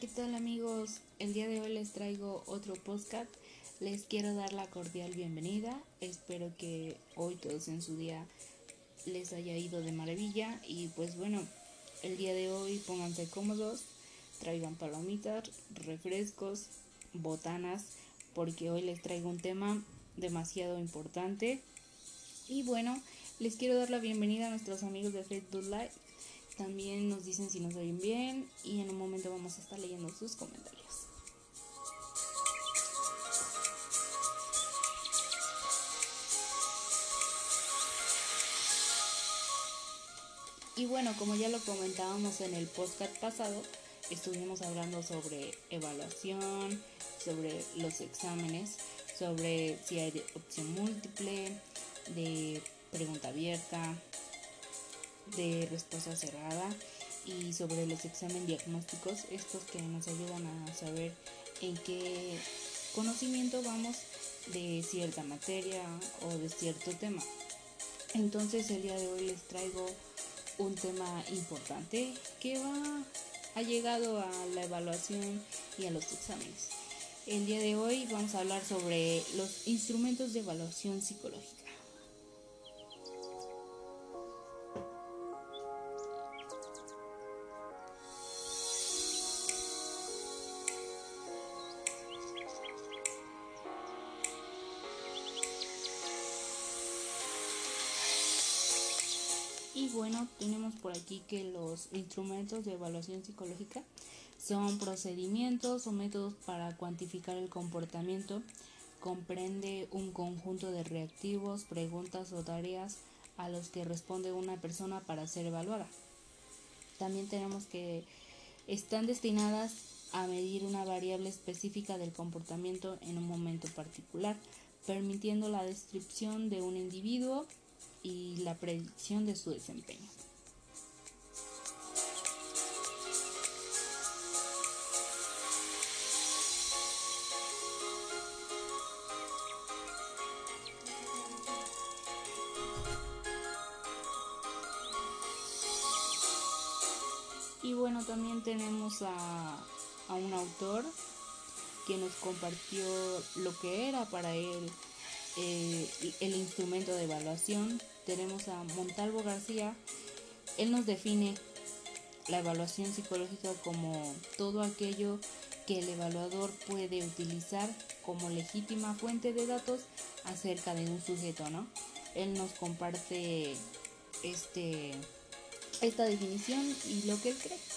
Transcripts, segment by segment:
¿qué tal amigos? El día de hoy les traigo otro podcast. Les quiero dar la cordial bienvenida. Espero que hoy todos en su día les haya ido de maravilla. Y pues bueno, el día de hoy pónganse cómodos, traigan palomitas, refrescos, botanas, porque hoy les traigo un tema demasiado importante. Y bueno, les quiero dar la bienvenida a nuestros amigos de Facebook Live también nos dicen si nos oyen bien y en un momento vamos a estar leyendo sus comentarios. Y bueno, como ya lo comentábamos en el podcast pasado, estuvimos hablando sobre evaluación, sobre los exámenes, sobre si hay opción múltiple, de pregunta abierta, de respuesta cerrada y sobre los exámenes diagnósticos, estos que nos ayudan a saber en qué conocimiento vamos de cierta materia o de cierto tema. Entonces el día de hoy les traigo un tema importante que va ha llegado a la evaluación y a los exámenes. El día de hoy vamos a hablar sobre los instrumentos de evaluación psicológica. Y bueno, tenemos por aquí que los instrumentos de evaluación psicológica son procedimientos o métodos para cuantificar el comportamiento. Comprende un conjunto de reactivos, preguntas o tareas a los que responde una persona para ser evaluada. También tenemos que están destinadas a medir una variable específica del comportamiento en un momento particular, permitiendo la descripción de un individuo y la predicción de su desempeño. Y bueno, también tenemos a, un autor que nos compartió lo que era para él eh, el instrumento de evaluación. Tenemos a Montalvo García. Él nos define la evaluación psicológica como todo aquello que el evaluador puede utilizar como legítima fuente de datos acerca de un sujeto, ¿no? Él nos comparte este esta definición y lo que él cree.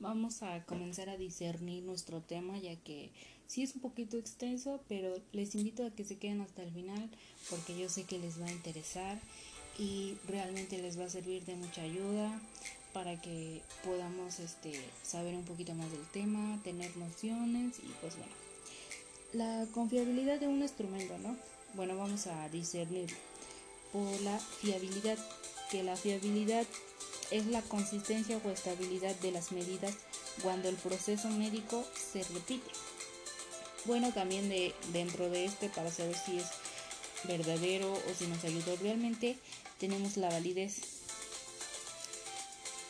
Vamos a comenzar a discernir nuestro tema ya que sí es un poquito extenso, pero les invito a que se queden hasta el final porque yo sé que les va a interesar y realmente les va a servir de mucha ayuda para que podamos este, saber un poquito más del tema, tener nociones y pues bueno. La confiabilidad de un instrumento, ¿no? Bueno, vamos a discernir por la fiabilidad, que la fiabilidad es la consistencia o estabilidad de las medidas cuando el proceso médico se repite. Bueno, también de, dentro de este, para saber si es verdadero o si nos ayudó realmente, tenemos la validez,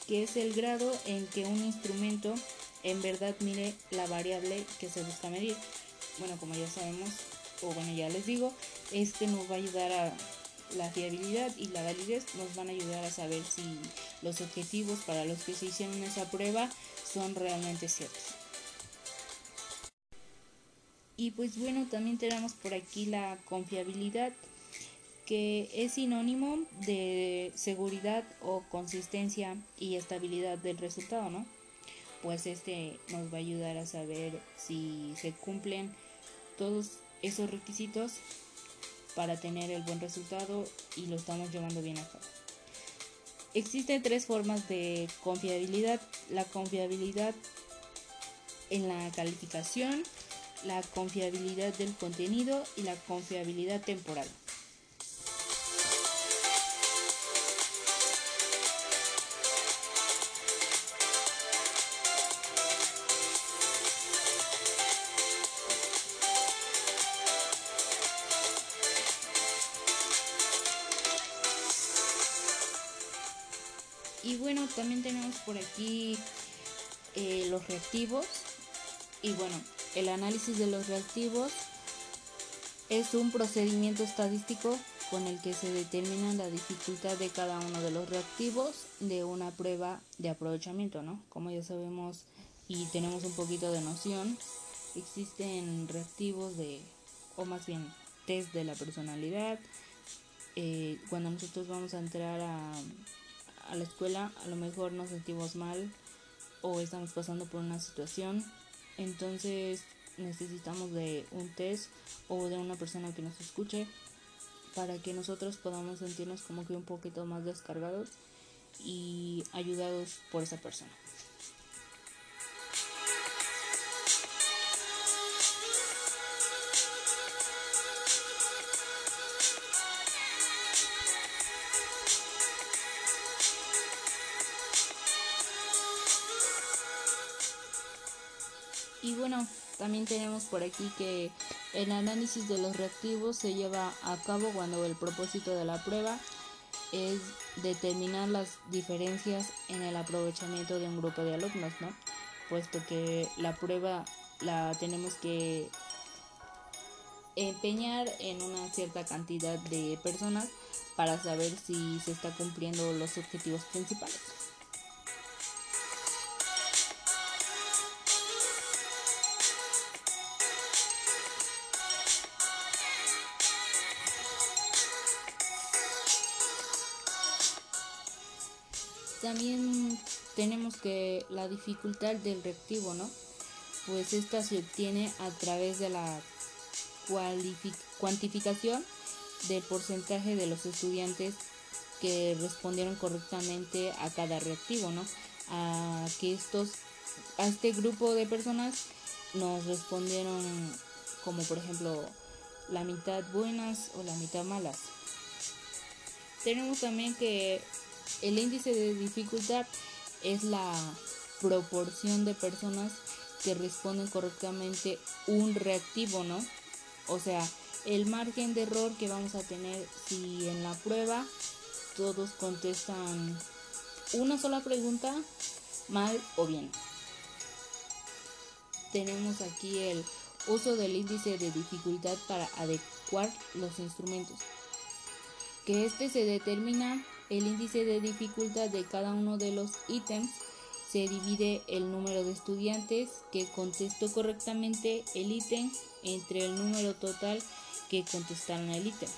que es el grado en que un instrumento en verdad mire la variable que se busca medir. Bueno, como ya sabemos, o bueno, ya les digo, este nos va a ayudar a la fiabilidad y la validez nos van a ayudar a saber si los objetivos para los que se hicieron esa prueba son realmente ciertos. Y pues bueno, también tenemos por aquí la confiabilidad, que es sinónimo de seguridad o consistencia y estabilidad del resultado, ¿no? Pues este nos va a ayudar a saber si se cumplen todos esos requisitos para tener el buen resultado y lo estamos llevando bien a cabo. Existen tres formas de confiabilidad. La confiabilidad en la calificación, la confiabilidad del contenido y la confiabilidad temporal. Y bueno, también tenemos por aquí eh, los reactivos. Y bueno, el análisis de los reactivos es un procedimiento estadístico con el que se determina la dificultad de cada uno de los reactivos de una prueba de aprovechamiento, ¿no? Como ya sabemos y tenemos un poquito de noción, existen reactivos de, o más bien test de la personalidad. Eh, cuando nosotros vamos a entrar a, a la escuela, a lo mejor nos sentimos mal o estamos pasando por una situación, entonces necesitamos de un test o de una persona que nos escuche para que nosotros podamos sentirnos como que un poquito más descargados y ayudados por esa persona. También tenemos por aquí que el análisis de los reactivos se lleva a cabo cuando el propósito de la prueba es determinar las diferencias en el aprovechamiento de un grupo de alumnos, ¿no? Puesto que la prueba la tenemos que empeñar en una cierta cantidad de personas para saber si se está cumpliendo los objetivos principales. Tenemos que la dificultad del reactivo, ¿no? Pues esta se obtiene a través de la cuantificación del porcentaje de los estudiantes que respondieron correctamente a cada reactivo, ¿no? A que estos, a este grupo de personas nos respondieron como por ejemplo la mitad buenas o la mitad malas. Tenemos también que el índice de dificultad es la proporción de personas que responden correctamente un reactivo, ¿no? O sea, el margen de error que vamos a tener si en la prueba todos contestan una sola pregunta mal o bien. Tenemos aquí el uso del índice de dificultad para adecuar los instrumentos. Que este se determina el índice de dificultad de cada uno de los ítems se divide el número de estudiantes que contestó correctamente el ítem entre el número total que contestaron el ítem.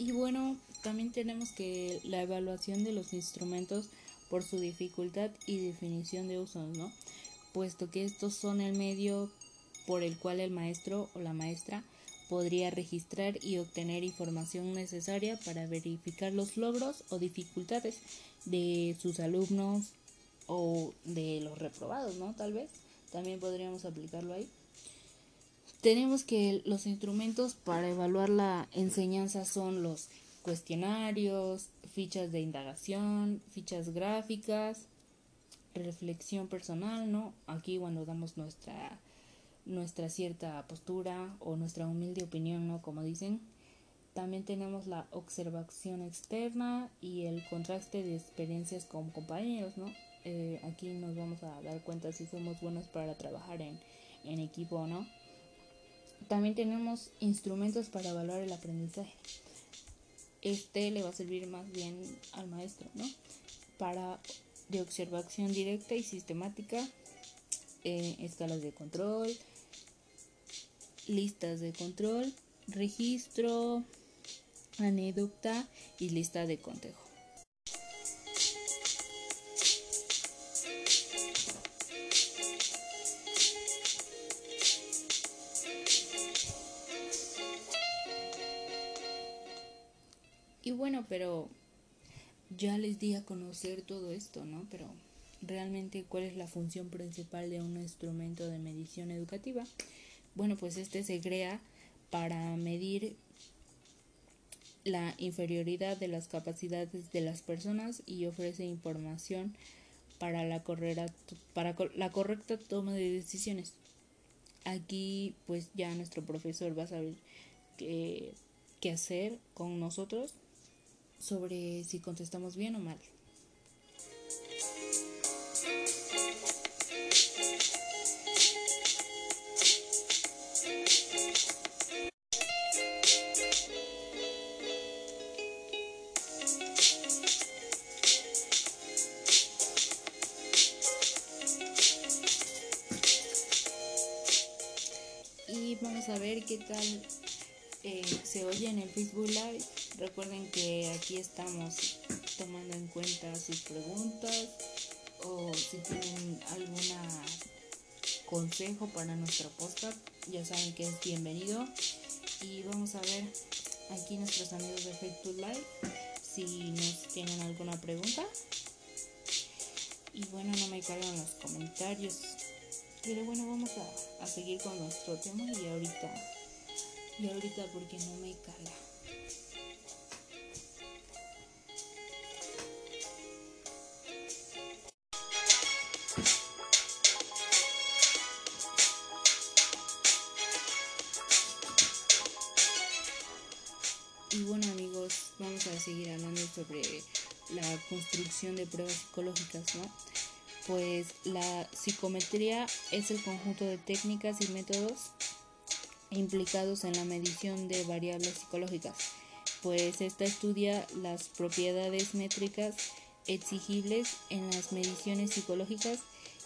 Y bueno, también tenemos que la evaluación de los instrumentos por su dificultad y definición de usos, ¿no? Puesto que estos son el medio por el cual el maestro o la maestra podría registrar y obtener información necesaria para verificar los logros o dificultades de sus alumnos o de los reprobados, ¿no? Tal vez también podríamos aplicarlo ahí. Tenemos que los instrumentos para evaluar la enseñanza son los cuestionarios, fichas de indagación, fichas gráficas, reflexión personal, ¿no? Aquí cuando damos nuestra nuestra cierta postura o nuestra humilde opinión, ¿no? Como dicen. También tenemos la observación externa y el contraste de experiencias con compañeros, ¿no? Eh, aquí nos vamos a dar cuenta si somos buenos para trabajar en, en equipo o no. También tenemos instrumentos para evaluar el aprendizaje. Este le va a servir más bien al maestro, ¿no? Para de observación directa y sistemática, eh, escalas de control, listas de control, registro, anécdota y lista de cotejo. Pero ya les di a conocer todo esto, ¿no? Pero realmente cuál es la función principal de un instrumento de medición educativa, bueno, pues este se crea para medir la inferioridad de las capacidades de las personas y ofrece información para la, para la correcta toma de decisiones. Aquí pues ya nuestro profesor va a saber qué hacer con nosotros sobre si contestamos bien o mal. Y vamos a ver qué tal eh, se oye en el Facebook Live. Recuerden que aquí estamos tomando en cuenta sus preguntas o si tienen algún consejo para nuestro podcast, ya saben que es bienvenido. Y vamos a ver aquí nuestros amigos de Facebook Live si nos tienen alguna pregunta. Y bueno, no me cargan los comentarios. Pero bueno, vamos a, a seguir con nuestro tema y ahorita, y ahorita porque no me cala. Sobre la construcción de pruebas psicológicas, ¿no? Pues la psicometría es el conjunto de técnicas y métodos implicados en la medición de variables psicológicas, pues esta estudia las propiedades métricas exigibles en las mediciones psicológicas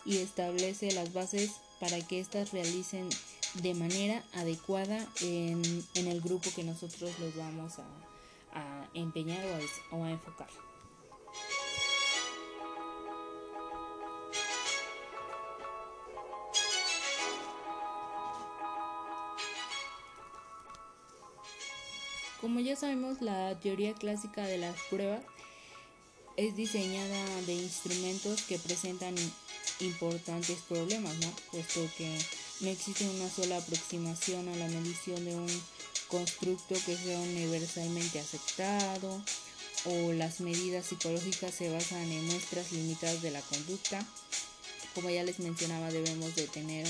y establece las bases para que éstas realicen de manera adecuada en, en el grupo que nosotros los vamos a, a empeñar o a, o a enfocar. Como ya sabemos, la teoría clásica de las pruebas es diseñada de instrumentos que presentan importantes problemas, ¿no? Puesto que no existe una sola aproximación a la medición de un constructo que sea universalmente aceptado o las medidas psicológicas se basan en muestras limitadas de la conducta. Como ya les mencionaba, debemos de tener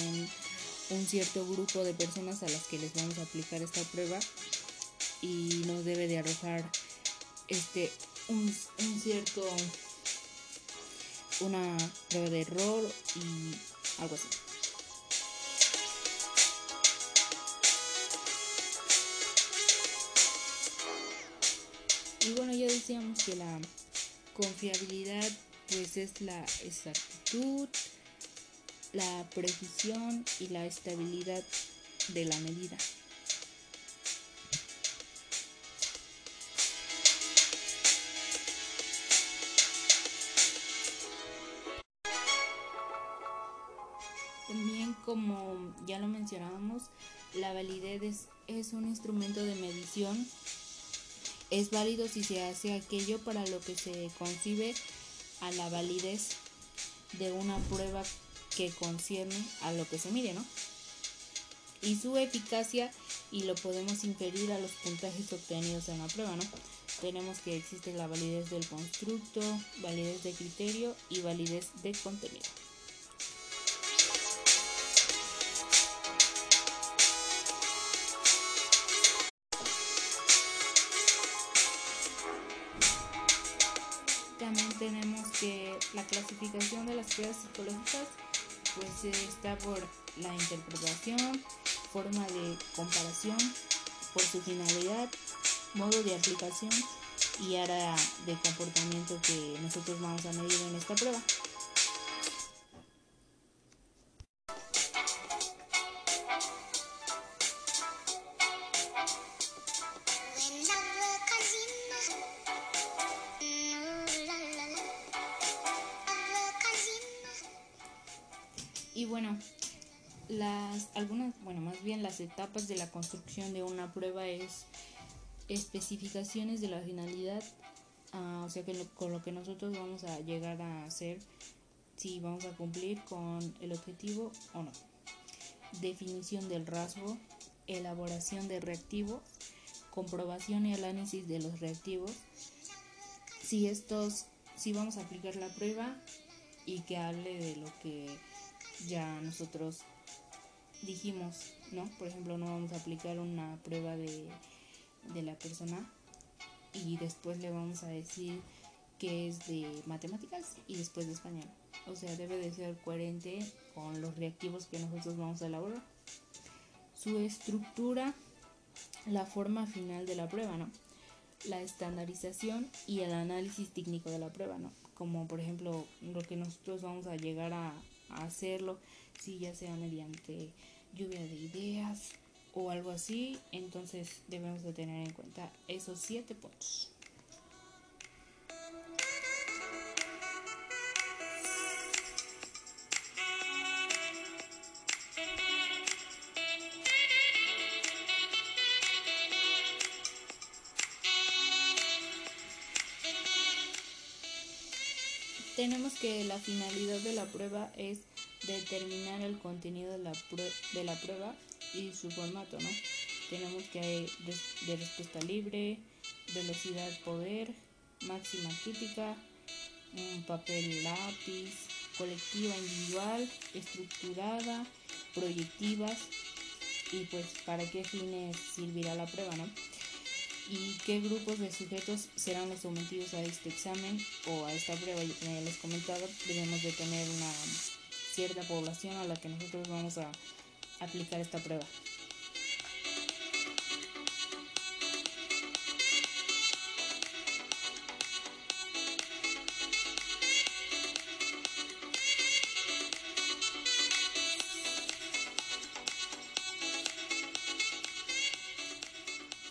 un, cierto grupo de personas a las que les vamos a aplicar esta prueba y nos debe de arrojar este un cierto una prueba de error y algo así. Decíamos que la confiabilidad pues es la exactitud, la precisión y la estabilidad de la medida. También como ya lo mencionábamos, la validez es, es un instrumento de medición es válido si se hace aquello para lo que se concibe a la validez de una prueba que concierne a lo que se mide, ¿no? Y su eficacia y lo podemos inferir a los puntajes obtenidos en la prueba, ¿no? Tenemos que existe la validez del constructo, validez de criterio y validez de contenido. También tenemos que la clasificación de las pruebas psicológicas pues está por la interpretación, forma de comparación, por su finalidad, modo de aplicación y área de comportamiento que nosotros vamos a medir en esta prueba. Las algunas, bueno, más bien las etapas de la construcción de una prueba es especificaciones de la finalidad, uh, o sea con lo que nosotros vamos a llegar a hacer si vamos a cumplir con el objetivo o no. definición del rasgo, elaboración de reactivos, comprobación y análisis de los reactivos. Si estos, si vamos a aplicar la prueba y que hable de lo que ya nosotros dijimos, ¿no? Por ejemplo, no vamos a aplicar una prueba de, de la persona y después le vamos a decir que es de matemáticas y después de español. O sea, debe de ser coherente con los reactivos que nosotros vamos a elaborar. Su estructura, la forma final de la prueba, ¿no? La estandarización y el análisis técnico de la prueba, ¿no? Como por ejemplo lo que nosotros vamos a llegar a, a hacerlo, si ya sea mediante lluvia de ideas o algo así, entonces debemos de tener en cuenta esos siete puntos. tenemos que la finalidad de la prueba es determinar el contenido de la, de la prueba y su formato, ¿no? Tenemos que hay de respuesta libre, velocidad poder, máxima típica, papel lápiz, colectiva individual, estructurada, proyectivas y pues para qué fines servirá la prueba, ¿no? y qué grupos de sujetos serán los sometidos a este examen o a esta prueba. Ya les comentaba, debemos de tener una cierta población a la que nosotros vamos a aplicar esta prueba.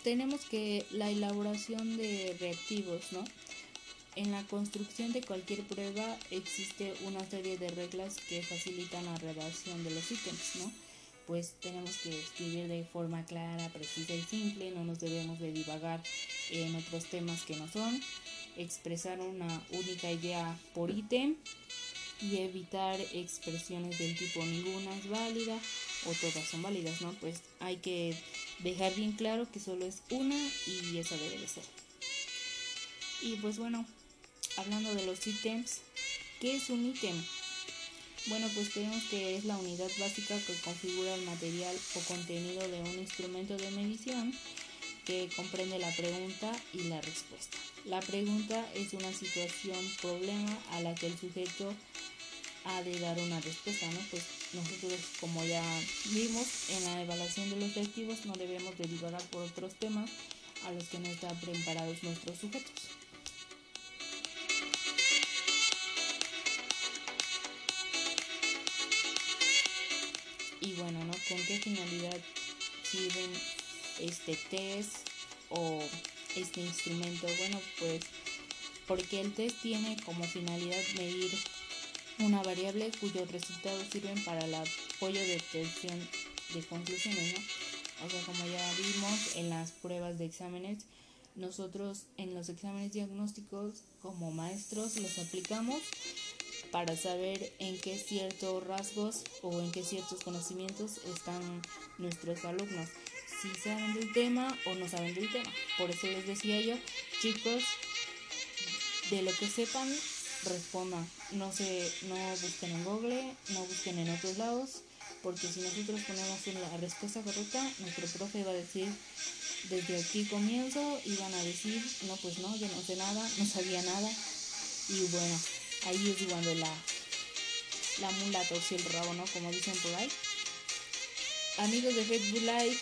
tenemos que la elaboración de reactivos, ¿no? En la construcción de cualquier prueba existe una serie de reglas que facilitan la redacción de los ítems, ¿no? Pues tenemos que escribir de forma clara, precisa y simple, no nos debemos de divagar en otros temas que no son, expresar una única idea por ítem y evitar expresiones del tipo ninguna es válida o todas son válidas, ¿no? Pues hay que dejar bien claro que solo es una y esa debe de ser. Y pues bueno, hablando de los ítems, ¿qué es un ítem? Bueno, pues tenemos que es la unidad básica que configura el material o contenido de un instrumento de medición que comprende la pregunta y la respuesta. La pregunta es una situación, problema a la que el sujeto ha de dar una respuesta, ¿no? Pues nosotros, como ya vimos en la evaluación de los reactivos, no debemos de divagar por otros temas a los que no están preparados nuestros sujetos. Y bueno, ¿no? ¿Con qué finalidad sirven este test o este instrumento? Bueno, pues porque el test tiene como finalidad medir una variable cuyos resultados sirven para el apoyo de obtención de conclusiones, ¿no? O sea, como ya vimos en las pruebas de exámenes, nosotros en los exámenes diagnósticos como maestros los aplicamos para saber en qué ciertos rasgos o en qué ciertos conocimientos están nuestros alumnos, si saben del tema o no saben del tema. Por eso les decía yo, chicos, de lo que sepan, respondan. No se, no busquen en Google, no busquen en otros lados, porque si nosotros ponemos la respuesta correcta, nuestro profe va a decir, desde aquí comienzo, y van a decir, no, pues no, yo no sé nada, no sabía nada. Y bueno, ahí es cuando la, la mula torció el rabo, ¿no? Como dicen por ahí. Amigos de Facebook Live,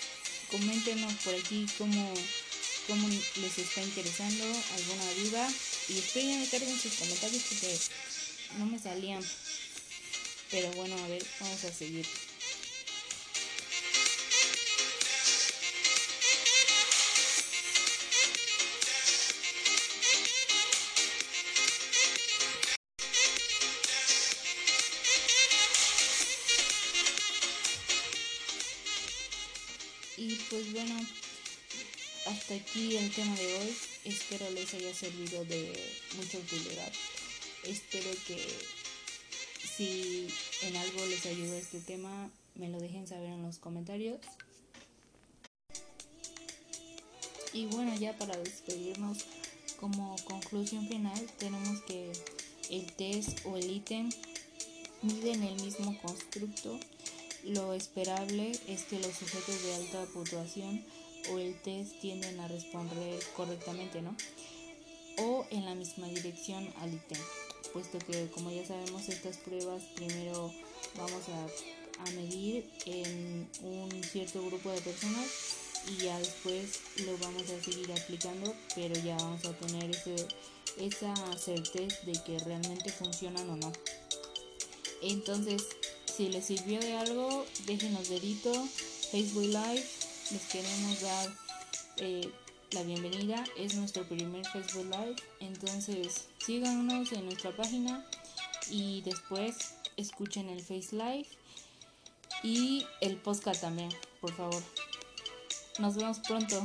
coméntenos por aquí cómo, cómo les está interesando, alguna duda. Y espero ya me carguen sus comentarios porque no me salían. Pero bueno, a ver, vamos a seguir. Y pues bueno, hasta aquí el tema de hoy. Espero les haya servido de mucha utilidad. Espero que Si en algo les ayudó este tema, me lo dejen saber en los comentarios. Y bueno, ya para despedirnos, como conclusión final, tenemos que el test o el ítem miden el mismo constructo. Lo esperable es que los sujetos de alta puntuación o el test tienden a responder correctamente, ¿no? O en la misma dirección al ítem, puesto que como ya sabemos estas pruebas primero vamos a, a medir en un cierto grupo de personas y ya después lo vamos a seguir aplicando, pero ya vamos a tener ese, esa certeza de que realmente funcionan o no. Entonces, si les sirvió de algo, déjenos dedito, Facebook Live, les queremos dar eh, la bienvenida, es nuestro primer Facebook Live, entonces síganos en nuestra página y después escuchen el Face Live y el podcast también, por favor. Nos vemos pronto.